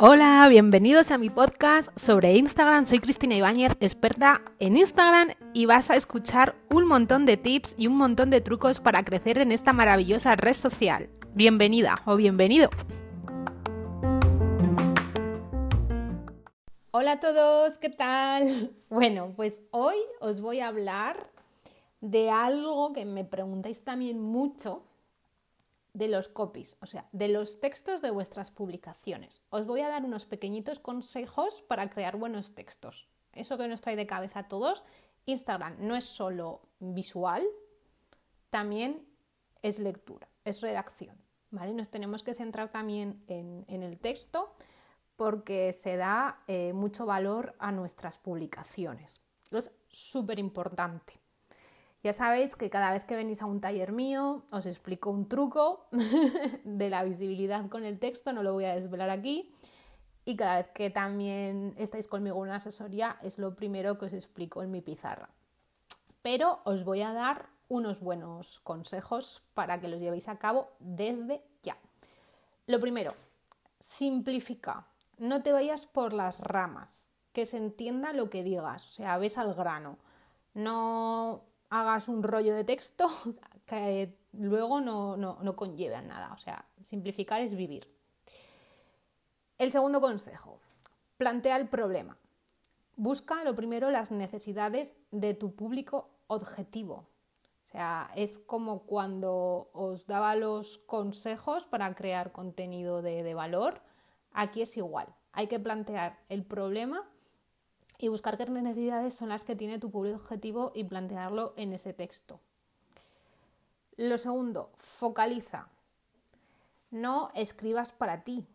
Hola, bienvenidos a mi podcast sobre Instagram. Soy Cristina Ibáñez, experta en Instagram y vas a escuchar un montón de tips y un montón de trucos para crecer en esta maravillosa red social. Bienvenida o bienvenido. Hola a todos, ¿qué tal? Bueno, pues hoy os voy a hablar de algo que me preguntáis también mucho de los copies, o sea, de los textos de vuestras publicaciones. Os voy a dar unos pequeñitos consejos para crear buenos textos. Eso que nos trae de cabeza a todos, Instagram no es solo visual, también es lectura, es redacción. ¿vale? Nos tenemos que centrar también en, el texto porque se da eh, mucho valor a nuestras publicaciones. Es súper importante. Ya sabéis que cada vez que venís a un taller mío os explico un truco de la visibilidad con el texto, no lo voy a desvelar aquí. Y cada vez que también estáis conmigo en una asesoría es lo primero que os explico en mi pizarra. Pero os voy a dar unos buenos consejos para que los llevéis a cabo desde ya. Lo primero, simplifica. No te vayas por las ramas, que se entienda lo que digas, o sea, ves al grano. No hagas un rollo de texto que luego no, no, conlleve a nada. O sea, simplificar es vivir. El segundo consejo, plantea el problema. Busca lo primero las necesidades de tu público objetivo. O sea, es como cuando os daba los consejos para crear contenido de, de valor. Aquí es igual. Hay que plantear el problema y buscar qué necesidades son las que tiene tu público objetivo y plantearlo en ese texto. Lo segundo, focaliza. No escribas para ti.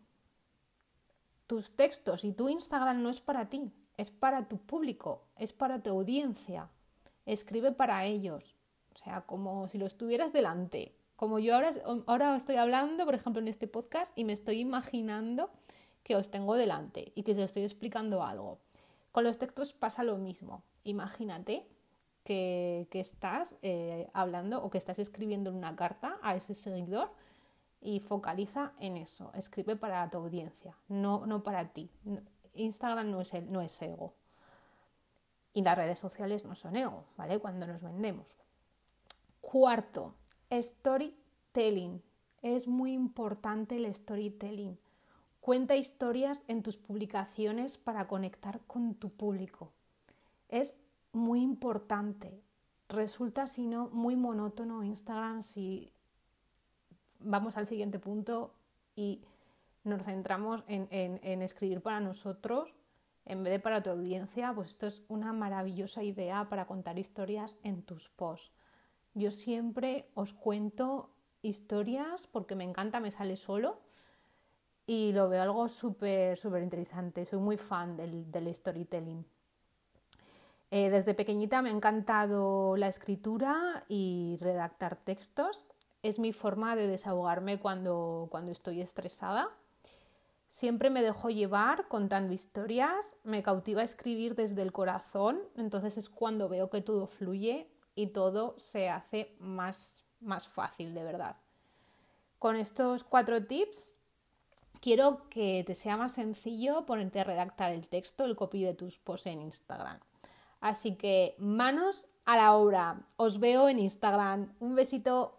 Tus textos y tu Instagram no es para ti, es para tu público, es para tu audiencia. Escribe para ellos. O sea, como si lo estuvieras delante. Como yo ahora, ahora estoy hablando, por ejemplo, en este podcast y me estoy imaginando que os tengo delante y que os estoy explicando algo. Con los textos pasa lo mismo. Imagínate que, estás eh, hablando o que estás escribiendo una carta a ese seguidor y focaliza en eso. Escribe para tu audiencia, no, no para ti. Instagram no es, el, no es ego. Y las redes sociales no son ego, ¿vale? Cuando nos vendemos. Cuarto, storytelling. Es muy importante el storytelling. Cuenta historias en tus publicaciones para conectar con tu público. Es muy importante. Resulta, si no, muy monótono Instagram si vamos al siguiente punto y nos centramos en, en, escribir para nosotros en vez de para tu audiencia, pues esto es una maravillosa idea para contar historias en tus posts. Yo siempre os cuento historias porque me encanta, me sale solo y lo veo algo súper, súper interesante. Soy muy fan del, del storytelling. Eh, desde pequeñita me ha encantado la escritura y redactar textos. Es mi forma de desahogarme cuando, cuando estoy estresada. Siempre me dejo llevar contando historias, me cautiva escribir desde el corazón, entonces es cuando veo que todo fluye y todo se hace más, más fácil de verdad. Con estos cuatro tips quiero que te sea más sencillo ponerte a redactar el texto, el copy de tus posts en Instagram. Así que manos a la obra. Os veo en Instagram. Un besito.